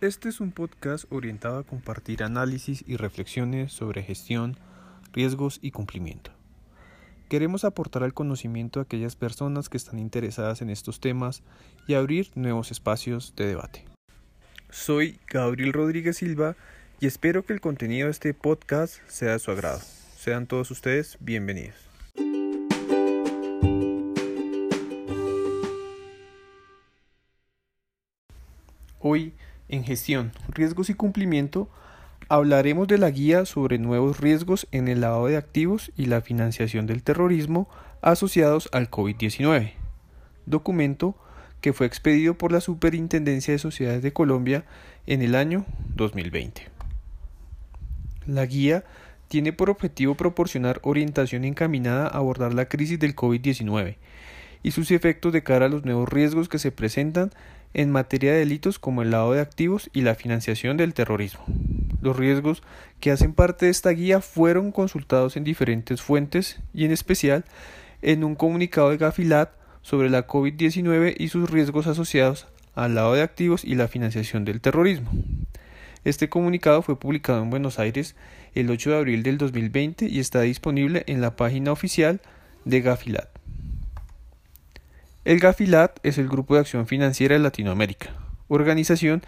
Este es un podcast orientado a compartir análisis y reflexiones sobre gestión, riesgos y cumplimiento. Queremos aportar al conocimiento a aquellas personas que están interesadas en estos temas y abrir nuevos espacios de debate. Soy Gabriel Rodríguez Silva y espero que el contenido de este podcast sea de su agrado. Sean todos ustedes bienvenidos. En gestión, riesgos y cumplimiento, hablaremos de la guía sobre nuevos riesgos en el lavado de activos y la financiación del terrorismo asociados al COVID-19, documento que fue expedido por la Superintendencia de Sociedades de Colombia en el año 2020. La guía tiene por objetivo proporcionar orientación encaminada a abordar la crisis del COVID-19 y sus efectos de cara a los nuevos riesgos que se presentan en materia de delitos como el lavado de activos y la financiación del terrorismo. Los riesgos que hacen parte de esta guía fueron consultados en diferentes fuentes y en especial en un comunicado de Gafilat sobre la COVID-19 y sus riesgos asociados al lavado de activos y la financiación del terrorismo. Este comunicado fue publicado en Buenos Aires el 8 de abril del 2020 y está disponible en la página oficial de Gafilat. El GAFILAT es el Grupo de Acción Financiera de Latinoamérica, organización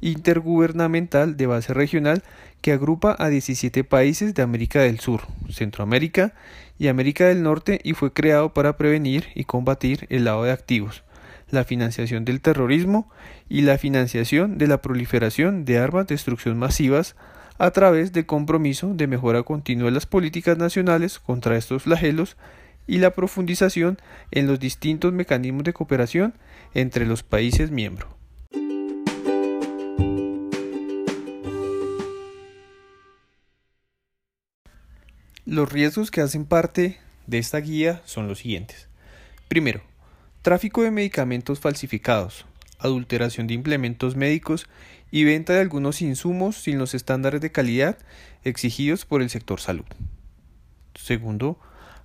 intergubernamental de base regional que agrupa a 17 países de América del Sur, Centroamérica y América del Norte y fue creado para prevenir y combatir el lavado de activos, la financiación del terrorismo y la financiación de la proliferación de armas de destrucción masivas a través del compromiso de mejora continua de las políticas nacionales contra estos flagelos y la profundización en los distintos mecanismos de cooperación entre los países miembros. Los riesgos que hacen parte de esta guía son los siguientes. Primero, tráfico de medicamentos falsificados, adulteración de implementos médicos y venta de algunos insumos sin los estándares de calidad exigidos por el sector salud. Segundo,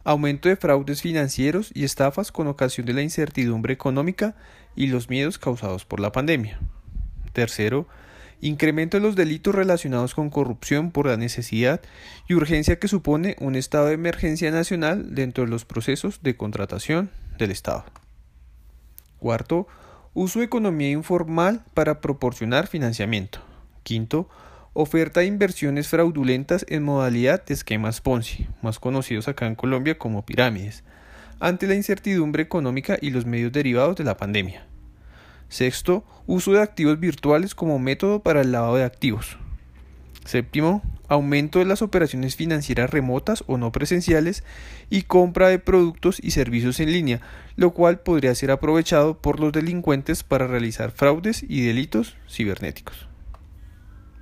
aumento de fraudes financieros y estafas con ocasión de la incertidumbre económica y los miedos causados por la pandemia. Tercero, incremento de los delitos relacionados con corrupción por la necesidad y urgencia que supone un estado de emergencia nacional dentro de los procesos de contratación del Estado. Cuarto, uso de economía informal para proporcionar financiamiento. Quinto, oferta de inversiones fraudulentas en modalidad de esquemas Ponzi, más conocidos acá en Colombia como pirámides, ante la incertidumbre económica y los medios derivados de la pandemia. Sexto, uso de activos virtuales como método para el lavado de activos. Séptimo, aumento de las operaciones financieras remotas o no presenciales y compra de productos y servicios en línea, lo cual podría ser aprovechado por los delincuentes para realizar fraudes y delitos cibernéticos.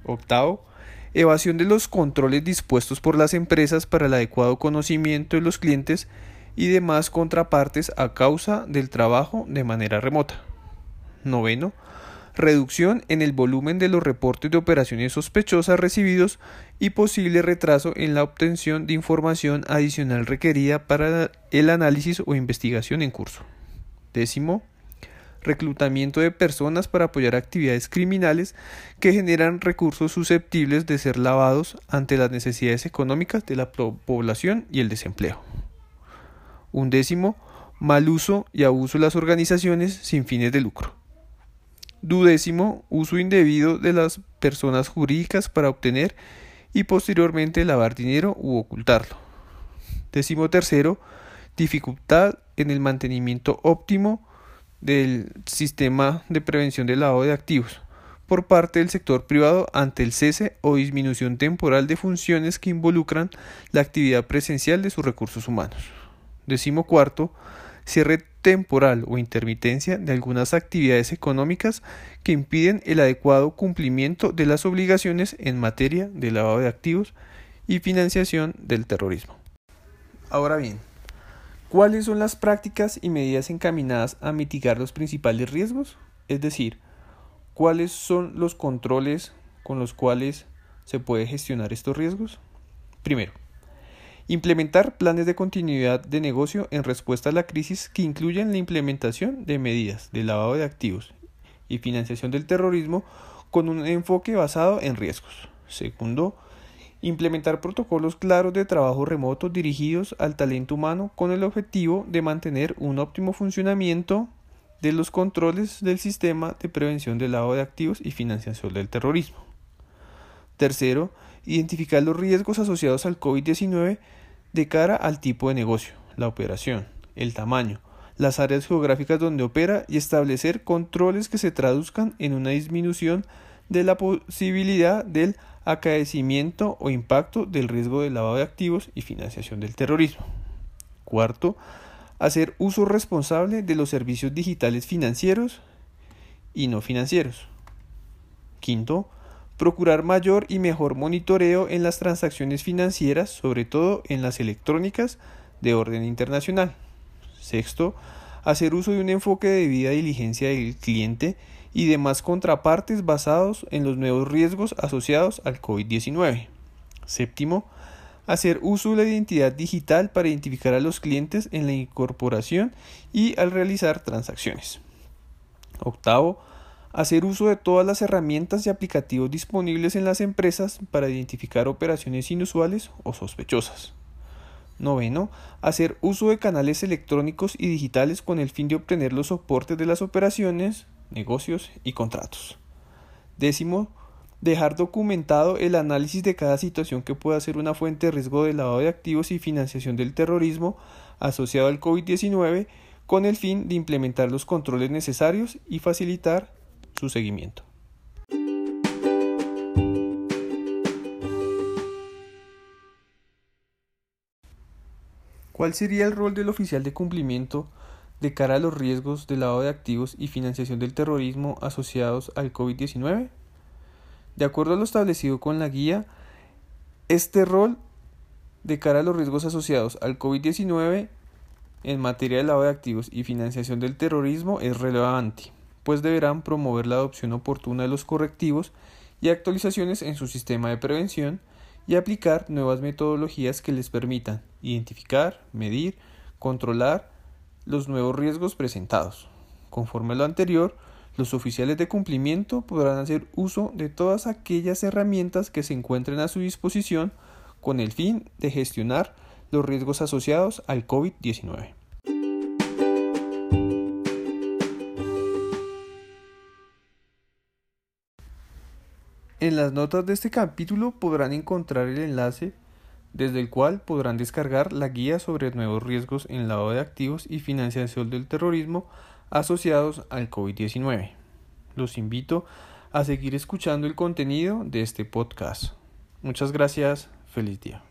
Octavo, evasión de los controles dispuestos por las empresas para el adecuado conocimiento de los clientes y demás contrapartes a causa del trabajo de manera remota. Noveno, reducción en el volumen de los reportes de operaciones sospechosas recibidos y posible retraso en la obtención de información adicional requerida para el análisis o investigación en curso. Décimo, reclutamiento de personas para apoyar actividades criminales que generan recursos susceptibles de ser lavados ante las necesidades económicas de la población y el desempleo. Un décimo, mal uso y abuso de las organizaciones sin fines de lucro. Dudécimo, uso indebido de las personas jurídicas para obtener y posteriormente lavar dinero u ocultarlo. Décimo tercero, dificultad en el mantenimiento óptimo del sistema de prevención del lavado de activos por parte del sector privado ante el cese o disminución temporal de funciones que involucran la actividad presencial de sus recursos humanos. Decimo cuarto, cierre temporal o intermitencia de algunas actividades económicas que impiden el adecuado cumplimiento de las obligaciones en materia de lavado de activos y financiación del terrorismo. Ahora bien, ¿Cuáles son las prácticas y medidas encaminadas a mitigar los principales riesgos? Es decir, ¿cuáles son los controles con los cuales se puede gestionar estos riesgos? Primero, implementar planes de continuidad de negocio en respuesta a la crisis que incluyan la implementación de medidas de lavado de activos y financiación del terrorismo con un enfoque basado en riesgos. Segundo, implementar protocolos claros de trabajo remoto dirigidos al talento humano con el objetivo de mantener un óptimo funcionamiento de los controles del sistema de prevención del lavado de activos y financiación del terrorismo. Tercero, identificar los riesgos asociados al COVID-19 de cara al tipo de negocio, la operación, el tamaño, las áreas geográficas donde opera y establecer controles que se traduzcan en una disminución de la posibilidad del acaecimiento o impacto del riesgo de lavado de activos y financiación del terrorismo. Cuarto, hacer uso responsable de los servicios digitales financieros y no financieros. Quinto, procurar mayor y mejor monitoreo en las transacciones financieras, sobre todo en las electrónicas de orden internacional. Sexto, hacer uso de un enfoque de debida diligencia del cliente y demás contrapartes basados en los nuevos riesgos asociados al COVID-19. Séptimo, hacer uso de la identidad digital para identificar a los clientes en la incorporación y al realizar transacciones. Octavo, hacer uso de todas las herramientas y aplicativos disponibles en las empresas para identificar operaciones inusuales o sospechosas. Noveno, hacer uso de canales electrónicos y digitales con el fin de obtener los soportes de las operaciones, negocios y contratos. Décimo, dejar documentado el análisis de cada situación que pueda ser una fuente de riesgo de lavado de activos y financiación del terrorismo asociado al COVID-19 con el fin de implementar los controles necesarios y facilitar su seguimiento. ¿Cuál sería el rol del oficial de cumplimiento de cara a los riesgos de lavado de activos y financiación del terrorismo asociados al COVID-19? De acuerdo a lo establecido con la guía, este rol de cara a los riesgos asociados al COVID-19 en materia de lavado de activos y financiación del terrorismo es relevante, pues deberán promover la adopción oportuna de los correctivos y actualizaciones en su sistema de prevención y aplicar nuevas metodologías que les permitan identificar, medir, controlar los nuevos riesgos presentados. Conforme a lo anterior, los oficiales de cumplimiento podrán hacer uso de todas aquellas herramientas que se encuentren a su disposición con el fin de gestionar los riesgos asociados al COVID-19. En las notas de este capítulo podrán encontrar el enlace desde el cual podrán descargar la guía sobre nuevos riesgos en lavado de activos y financiación del terrorismo asociados al COVID-19. Los invito a seguir escuchando el contenido de este podcast. Muchas gracias, feliz día.